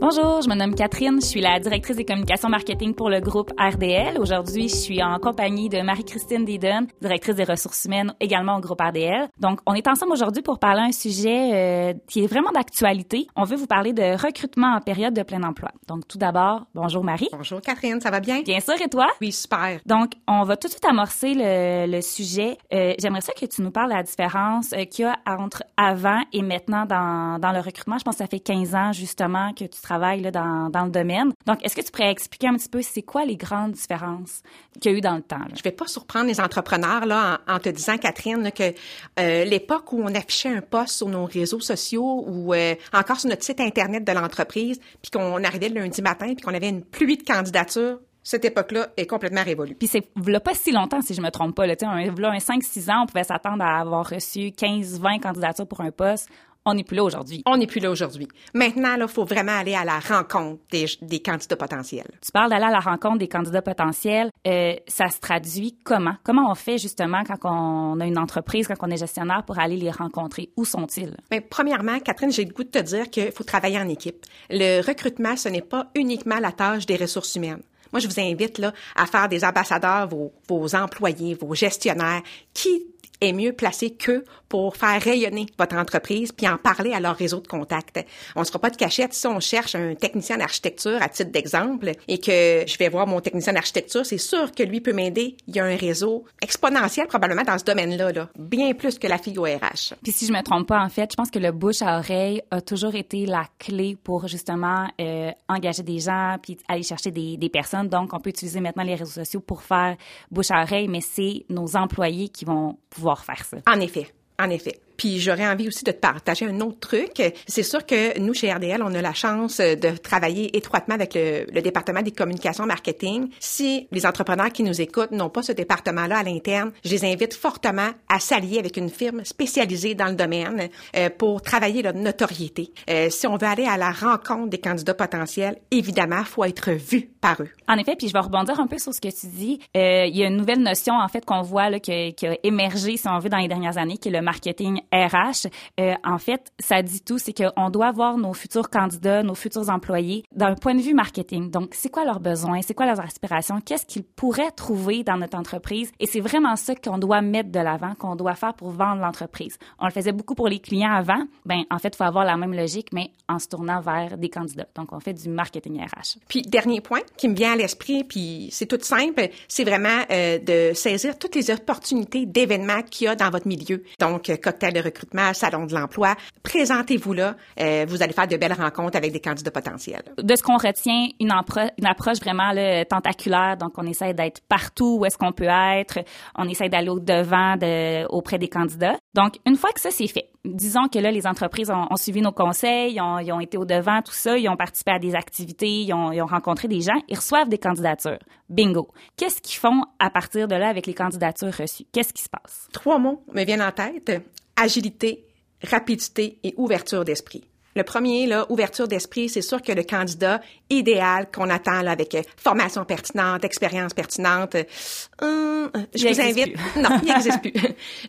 Bonjour, je me nomme Catherine, je suis la directrice des communications marketing pour le groupe RDL. Aujourd'hui, je suis en compagnie de Marie-Christine Deden, directrice des ressources humaines également au groupe RDL. Donc, on est ensemble aujourd'hui pour parler un sujet euh, qui est vraiment d'actualité. On veut vous parler de recrutement en période de plein emploi. Donc, tout d'abord, bonjour Marie. Bonjour Catherine, ça va bien? Bien sûr, et toi? Oui, super. Donc, on va tout de suite amorcer le, le sujet. Euh, J'aimerais ça que tu nous parles de la différence euh, qu'il y a entre avant et maintenant dans, dans le recrutement. Je pense que ça fait 15 ans justement que tu travailles là, dans, dans le domaine. Donc, est-ce que tu pourrais expliquer un petit peu c'est quoi les grandes différences qu'il y a eu dans le temps? Là? Je vais pas surprendre les entrepreneurs là en, en te disant Catherine là, que euh, l'époque où on affichait un poste sur nos réseaux sociaux ou euh, encore sur notre site internet de l'entreprise, puis qu'on arrivait le lundi matin, puis qu'on avait une pluie de candidatures, cette époque-là est complètement révolue. Puis c'est là pas si longtemps, si je me trompe pas. Là, un, là, un 5-6 ans, on pouvait s'attendre à avoir reçu 15-20 candidatures pour un poste. On n'est plus là aujourd'hui. On n'est plus là aujourd'hui. Maintenant, il faut vraiment aller à la rencontre des, des, candidats potentiels. Tu parles d'aller à la rencontre des candidats potentiels. Euh, ça se traduit comment? Comment on fait justement quand on a une entreprise, quand on est gestionnaire pour aller les rencontrer? Où sont-ils? Bien, premièrement, Catherine, j'ai le goût de te dire qu'il faut travailler en équipe. Le recrutement, ce n'est pas uniquement la tâche des ressources humaines. Moi, je vous invite là, à faire des ambassadeurs, vos, vos employés, vos gestionnaires, qui est mieux placé qu'eux pour faire rayonner votre entreprise puis en parler à leur réseau de contacts. On ne sera pas de cachette si on cherche un technicien d'architecture à titre d'exemple et que je vais voir mon technicien d'architecture, c'est sûr que lui peut m'aider. Il y a un réseau exponentiel probablement dans ce domaine-là, là, bien plus que la fille au RH. Puis si je me trompe pas, en fait, je pense que le bouche à oreille a toujours été la clé pour justement euh, engager des gens puis aller chercher des, des personnes. Donc, on peut utiliser maintenant les réseaux sociaux pour faire bouche à oreille, mais c'est nos employés qui vont pouvoir faire ça. En effet, en effet. Puis j'aurais envie aussi de te partager un autre truc. C'est sûr que nous, chez RDL, on a la chance de travailler étroitement avec le, le département des communications marketing. Si les entrepreneurs qui nous écoutent n'ont pas ce département-là à l'interne, je les invite fortement à s'allier avec une firme spécialisée dans le domaine euh, pour travailler leur notoriété. Euh, si on veut aller à la rencontre des candidats potentiels, évidemment, faut être vu par eux. En effet, puis je vais rebondir un peu sur ce que tu dis. Euh, il y a une nouvelle notion, en fait, qu'on voit là, qui, qui a émergé, si on veut, dans les dernières années, qui est le marketing RH, euh, en fait, ça dit tout, c'est qu'on doit voir nos futurs candidats, nos futurs employés d'un point de vue marketing. Donc, c'est quoi leurs besoins, c'est quoi leurs aspirations, qu'est-ce qu'ils pourraient trouver dans notre entreprise, et c'est vraiment ça qu'on doit mettre de l'avant, qu'on doit faire pour vendre l'entreprise. On le faisait beaucoup pour les clients avant. Ben, en fait, il faut avoir la même logique, mais en se tournant vers des candidats. Donc, on fait du marketing RH. Puis, dernier point qui me vient à l'esprit, puis c'est tout simple, c'est vraiment euh, de saisir toutes les opportunités d'événements qu'il y a dans votre milieu. Donc, cocktail de recrutement, salon de l'emploi. Présentez-vous là. Euh, vous allez faire de belles rencontres avec des candidats potentiels. De ce qu'on retient, une, une approche vraiment là, tentaculaire. Donc, on essaie d'être partout où est-ce qu'on peut être. On essaie d'aller au devant de, auprès des candidats. Donc, une fois que ça c'est fait, disons que là, les entreprises ont, ont suivi nos conseils, ils ont, ils ont, été au devant, tout ça, ils ont participé à des activités, ils ont, ils ont rencontré des gens, ils reçoivent des candidatures. Bingo. Qu'est-ce qu'ils font à partir de là avec les candidatures reçues? Qu'est-ce qui se passe? Trois mots me viennent en tête. Agilité, rapidité et ouverture d'esprit. Le premier, là, ouverture d'esprit, c'est sûr que le candidat idéal qu'on attend là, avec euh, formation pertinente, expérience pertinente, euh, je Il vous invite, plus. non, il n'existe plus.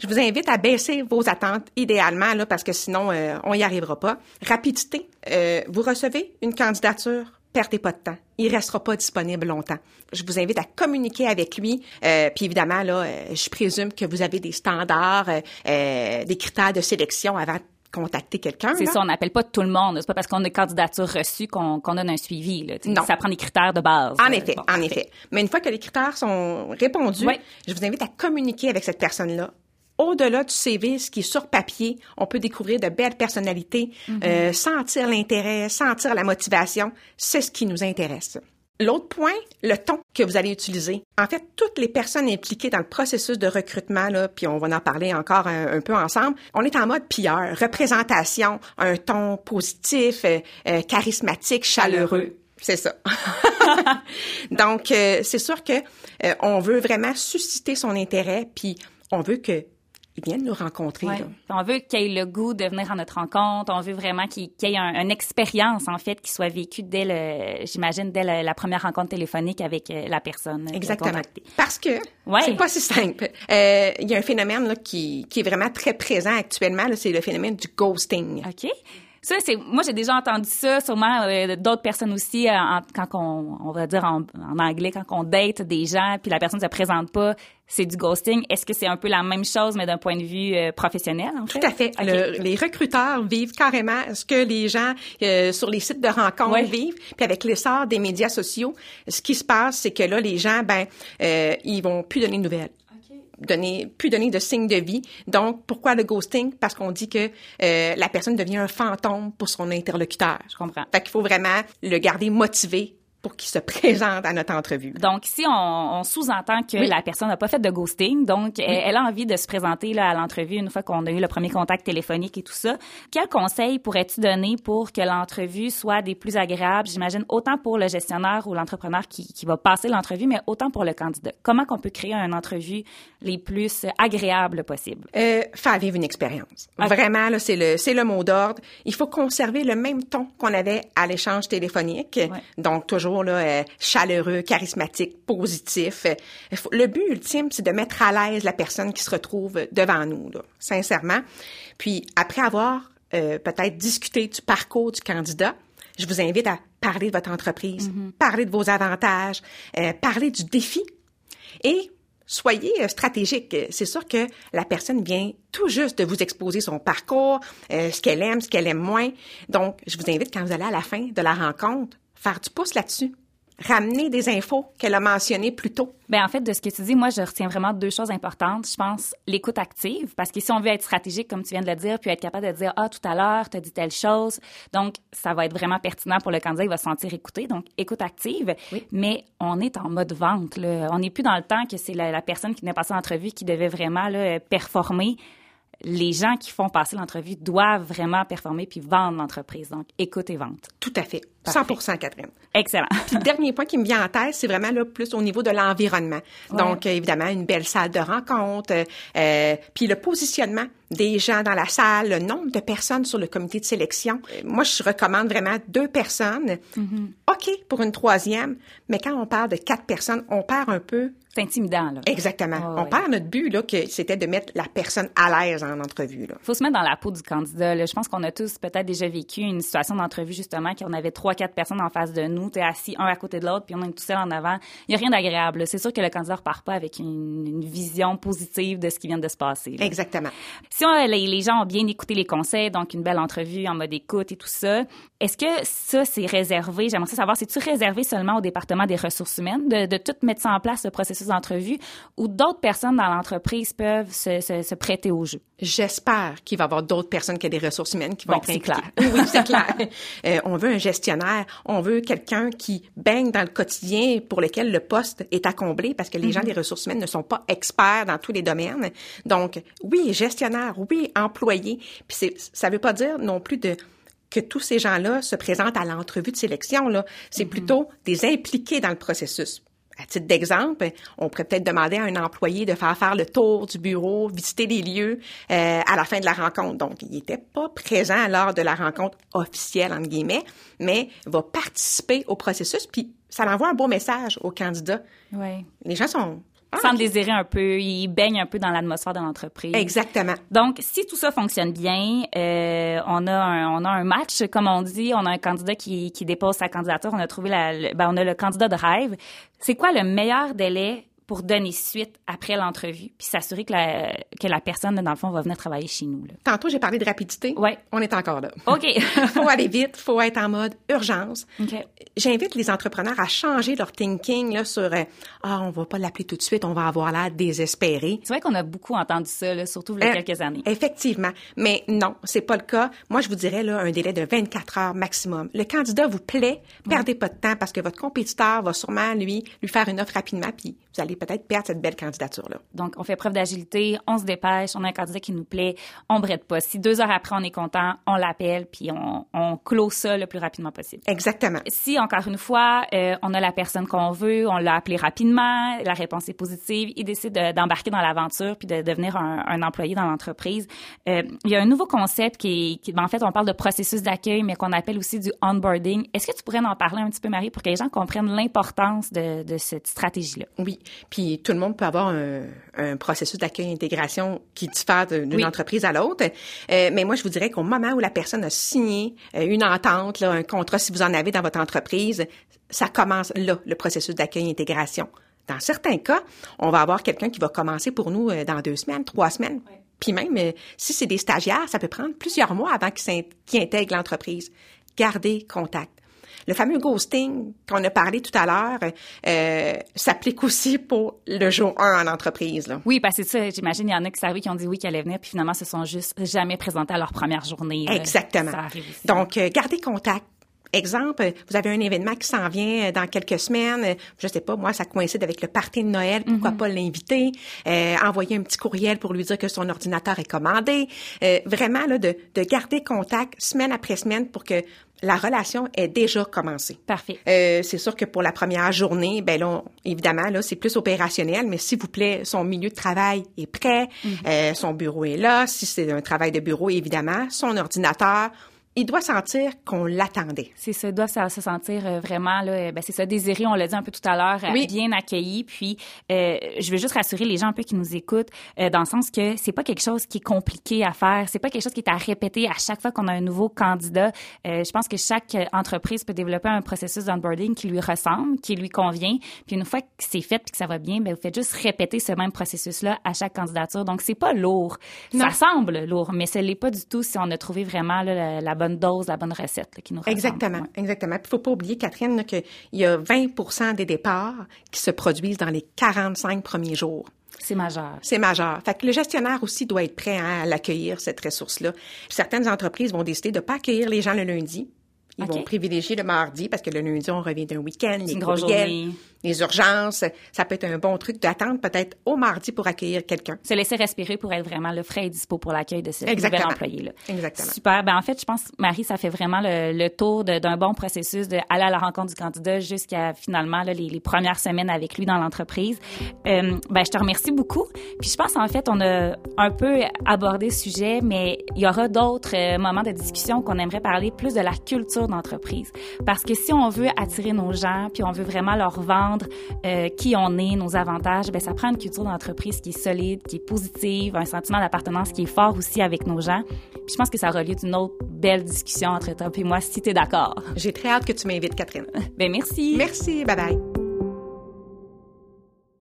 je vous invite à baisser vos attentes idéalement là, parce que sinon euh, on y arrivera pas. Rapidité, euh, vous recevez une candidature, perdez pas de temps. Il restera pas disponible longtemps. Je vous invite à communiquer avec lui. Euh, puis évidemment là, euh, je présume que vous avez des standards, euh, des critères de sélection avant contacter quelqu'un. C'est ça, on n'appelle pas tout le monde. C'est pas parce qu'on a une candidature reçue qu'on qu'on donne un suivi. Là. Non. Ça prend des critères de base. En Euh, effet, bon, en effet. Mais une fois que les critères sont répondus, Oui. je vous invite à communiquer avec cette personne-là. Au-delà du CV, ce qui est sur papier, on peut découvrir de belles personnalités, euh, sentir l'intérêt, sentir la motivation. C'est ce qui nous intéresse. L'autre point, le ton que vous allez utiliser. En fait, toutes les personnes impliquées dans le processus de recrutement, là, puis on va en parler encore un, un peu ensemble, on est en mode PR, représentation, un ton positif, euh, euh, charismatique, chaleureux. C'est ça. Donc, euh, c'est sûr que on veut vraiment susciter son intérêt, puis on veut que ils viennent nous rencontrer. Ouais. On veut qu'il ait le goût de venir à notre rencontre. On veut vraiment qu'il qu'il y ait un- une expérience, en fait, qui soit vécue dès le, j'imagine, dès la première rencontre téléphonique avec euh, la personne. euh, Exactement. Parce que Ouais. c'est pas si simple. Euh, Il y a un phénomène là, qui, qui est vraiment très présent actuellement, c'est le phénomène du ghosting. OK. Ça, c'est moi j'ai déjà entendu ça, sûrement euh, d'autres personnes aussi, euh, quand on, on va dire en, en, anglais, quand on date des gens, puis la personne ne se présente pas, c'est du ghosting. Est-ce que c'est un peu la même chose, mais d'un point de vue euh, professionnel, en fait? Tout à fait. Le, les recruteurs vivent carrément ce que les gens euh, sur les sites de rencontres vivent. Puis avec l'essor des médias sociaux, ce qui se passe, c'est que là, les gens, ben, euh, ils vont plus donner de nouvelles donner, plus donner de signes de vie. Donc, pourquoi le ghosting? Parce qu'on dit que euh, la personne devient un fantôme pour son interlocuteur. Je comprends. Fait qu'il faut vraiment le garder motivé pour qu'il se présente à notre entrevue. Donc, ici, on, on sous-entend que la personne n'a pas fait de ghosting, donc elle, a envie de se présenter là, à l'entrevue une fois qu'on a eu le premier contact téléphonique et tout ça. Quel conseil pourrais-tu donner pour que l'entrevue soit des plus agréables, j'imagine, autant pour le gestionnaire ou l'entrepreneur qui, qui va passer l'entrevue, mais autant pour le candidat? Comment qu'on peut créer une entrevue les plus agréables possible? Euh, faire vivre une expérience. Vraiment, là, c'est le, c'est le mot d'ordre. Il faut conserver le même ton qu'on avait à l'échange téléphonique. Donc, toujours euh, chaleureux, charismatique, positif. Euh, le but ultime, c'est de mettre à l'aise la personne qui se retrouve devant nous, sincèrement. Puis après avoir euh, peut-être discuté du parcours du candidat, je vous invite à parler de votre entreprise, mm-hmm. parler de vos avantages, parler du défi et soyez stratégique. C'est sûr que la personne vient tout juste de vous exposer son parcours, ce qu'elle aime, ce qu'elle aime moins. Donc, je vous invite quand vous allez à la fin de la rencontre, faire du pouce là-dessus. Ramener des infos qu'elle a mentionnées plus tôt. Bien, en fait, de ce que tu dis, moi, je retiens vraiment deux choses importantes. Je pense l'écoute active, parce que si on veut être stratégique, comme tu viens de le dire, puis être capable de dire, ah, tout à l'heure, tu as dit telle chose. Donc, ça va être vraiment pertinent pour le candidat, il va se sentir écouté. Donc, écoute active. Mais on est en mode vente, là. On n'est plus dans le temps que c'est la, personne qui venait passer l'entrevue qui devait vraiment là, performer les gens qui font passer l'entrevue doivent vraiment performer puis vendre l'entreprise. Donc, écoute et vente. Tout à fait. 100% Catherine. Excellent. Puis le dernier point qui me vient en tête, c'est vraiment là plus au niveau de l'environnement. Donc, évidemment, une belle salle de rencontre, euh, puis le positionnement des gens dans la salle, le nombre de personnes sur le comité de sélection. Moi, je recommande vraiment deux personnes. Mm-hmm. OK pour une troisième, mais quand on parle de quatre personnes, on perd un peu c'est intimidant, là. Exactement. on perd notre but, là, que c'était de mettre la personne à l'aise en entrevue, là. Faut se mettre dans la peau du candidat, là. Je pense qu'on a tous peut-être déjà vécu une situation d'entrevue, justement, qu'on avait trois, quatre personnes en face de nous. T'es assis un à côté de l'autre, puis on est tout seul en avant. Il y a rien d'agréable. C'est sûr que le candidat repart pas avec une, vision positive de ce qui vient de se passer. Exactement. Si les, gens ont bien écouté les conseils, donc une belle entrevue en mode écoute et tout ça, est-ce que ça, c'est réservé? J'aimerais savoir, c'est-tu réservé seulement au département des ressources humaines de, de tout mettre ça en place, le processus d'entrevue, ou d'autres personnes dans l'entreprise peuvent se, se, prêter au jeu? J'espère qu'il va y avoir d'autres personnes que des ressources humaines qui vont être impliquées. clair. oui, c'est clair. Euh, on veut un gestionnaire, on veut quelqu'un qui baigne dans le quotidien pour lequel le poste est à combler parce que les gens mhm. des ressources humaines ne sont pas experts dans tous les domaines. Donc, oui, gestionnaire, oui, employé. Puis ça veut pas dire non plus de que tous ces gens-là se présentent à l'entrevue de sélection. Là, c'est mhm. plutôt des impliqués dans le processus. À titre d'exemple, on pourrait peut-être demander à un employé de faire faire le tour du bureau, visiter les lieux euh, à la fin de la rencontre. Donc, il n'était pas présent lors de la rencontre officielle, entre guillemets, mais va participer au processus, puis ça envoie un beau message aux candidats. Oui. Les gens sont ah, sans désirer un peu, il baigne un peu dans l'atmosphère de l'entreprise. Exactement. Donc, si tout ça fonctionne bien, euh, on a un, on a un match, comme on dit, on a un candidat qui, qui dépose sa candidature, on a trouvé la, ben, on a le candidat de rêve. C'est quoi le meilleur délai pour donner suite après l'entrevue, puis s'assurer que la, que la personne, dans le fond, va venir travailler chez nous. Là. Tantôt, j'ai parlé de rapidité. Oui. On est encore là. OK. faut aller vite, faut être en mode urgence. J'invite les entrepreneurs à changer leur thinking là, sur euh, Ah, on va pas l'appeler tout de suite, on va avoir l'air désespéré. C'est vrai qu'on a beaucoup entendu ça, là, surtout il y a euh, quelques années. Effectivement. Mais non, c'est pas le cas. Moi, je vous dirais là, un délai de 24 heures maximum. Le candidat vous plaît, perdez pas de temps parce que votre compétiteur va sûrement, lui, lui faire une offre rapidement, puis vous allez peut-être perdre cette belle candidature-là. Donc, on fait preuve d'agilité, on se dépêche, on a un candidat qui nous plaît, on brette pas. Si deux heures après, on est content, on l'appelle, puis on, on clôt ça le plus rapidement possible. Exactement. Si, encore une fois, euh, on a la personne qu'on veut, on l'a appelé rapidement, la réponse est positive, il décide d'embarquer dans l'aventure puis de devenir un, un employé dans l'entreprise. Euh, il y a un nouveau concept qui, qui en fait, on parle de processus d'accueil, mais qu'on appelle aussi du onboarding. Est-ce que tu pourrais en parler un petit peu, Marie, pour que les gens comprennent l'importance de, de cette stratégie-là? Oui. Puis tout le monde peut avoir un, un processus d'accueil et intégration qui diffère d'une entreprise à l'autre. Euh, mais moi, je vous dirais qu'au moment où la personne a signé euh, une entente, là, un contrat, si vous en avez dans votre entreprise, ça commence là, le processus d'accueil et intégration. Dans certains cas, on va avoir quelqu'un qui va commencer pour nous euh, dans deux semaines, trois semaines. Puis même, si c'est des stagiaires, ça peut prendre plusieurs mois avant qu'ils intègrent l'entreprise. Gardez contact. Le fameux ghosting qu'on a parlé tout à l'heure euh, s'applique aussi pour le jour 1 en entreprise. Là. Oui, parce que ça, j'imagine, il y en a qui savaient qui ont dit oui, qu'ils allaient venir, puis finalement, se sont juste jamais présentés à leur première journée. Exactement. Donc, gardez contact. Exemple, vous avez un événement qui s'en vient euh, dans quelques semaines, euh, je sais pas, moi, ça coïncide avec le party de Noël, pourquoi mhm. pas l'inviter, euh, envoyer un petit courriel pour lui dire que son ordinateur est commandé, euh, vraiment là, de, de garder contact semaine après semaine pour que la relation ait déjà commencé. Parfait. Euh, c'est sûr que pour la première journée, ben là, évidemment, là, c'est plus opérationnel, mais s'il vous plaît, son milieu de travail est prêt, mhm. euh, son bureau est là. Si c'est un travail de bureau, évidemment, son ordinateur, il doit sentir qu'on l'attendait. C'est ça, il doit se sentir euh, vraiment là, euh, ben c'est ça désiré, on l'a dit un peu tout à l'heure, euh, bien accueilli. Puis euh, je veux juste rassurer les gens un peu qui nous écoutent, euh, dans le sens que c'est pas quelque chose qui est compliqué à faire, c'est pas quelque chose qui est à répéter à chaque fois qu'on a un nouveau candidat. Euh, je pense que chaque entreprise peut développer un processus d'onboarding qui lui ressemble, qui lui convient. Puis une fois que c'est fait puis que ça va bien, ben vous faites juste répéter ce même processus là à chaque candidature. Donc c'est pas lourd. Ça semble lourd, mais ce l'est pas du tout si on a trouvé vraiment là, la, la bonne dose, la bonne recette qui nous Exactement, exactement. Il faut pas oublier, Catherine, qu'il y a 20 des départs qui se produisent dans les 45 premiers jours. C'est majeur. C'est majeur. Fait que le gestionnaire aussi doit être prêt à l'accueillir, cette ressource-là. Certaines entreprises vont décider de pas accueillir les gens le lundi. Ils vont privilégier le mardi parce que le lundi, on revient d'un week-end, les courriels, les urgences. Ça peut être un bon truc d'attendre peut-être au mardi pour accueillir quelqu'un. Se laisser respirer pour être vraiment le frais et dispo pour l'accueil de ce nouvel employé-là. Exactement. Super. Ben, en fait, je pense, Marie, ça fait vraiment le, tour d'un bon processus de aller à la rencontre du candidat jusqu'à finalement là, les, premières semaines avec lui dans l'entreprise. Euh, ben, je te remercie beaucoup. Puis je pense, en fait, on a un peu abordé ce sujet, mais il y aura d'autres euh, moments de discussion qu'on aimerait parler plus de la culture d'entreprise. Parce que si on veut attirer nos gens, puis on veut vraiment leur vendre euh, qui on est, nos avantages, ben ça prend une culture d'entreprise qui est solide, qui est positive, un sentiment d'appartenance qui est fort aussi avec nos gens. Puis je pense que ça aura lieu d'une autre belle discussion entre toi et moi, si tu es d'accord. J'ai très hâte que tu m'invites, Catherine. ben merci. Merci. Bye bye.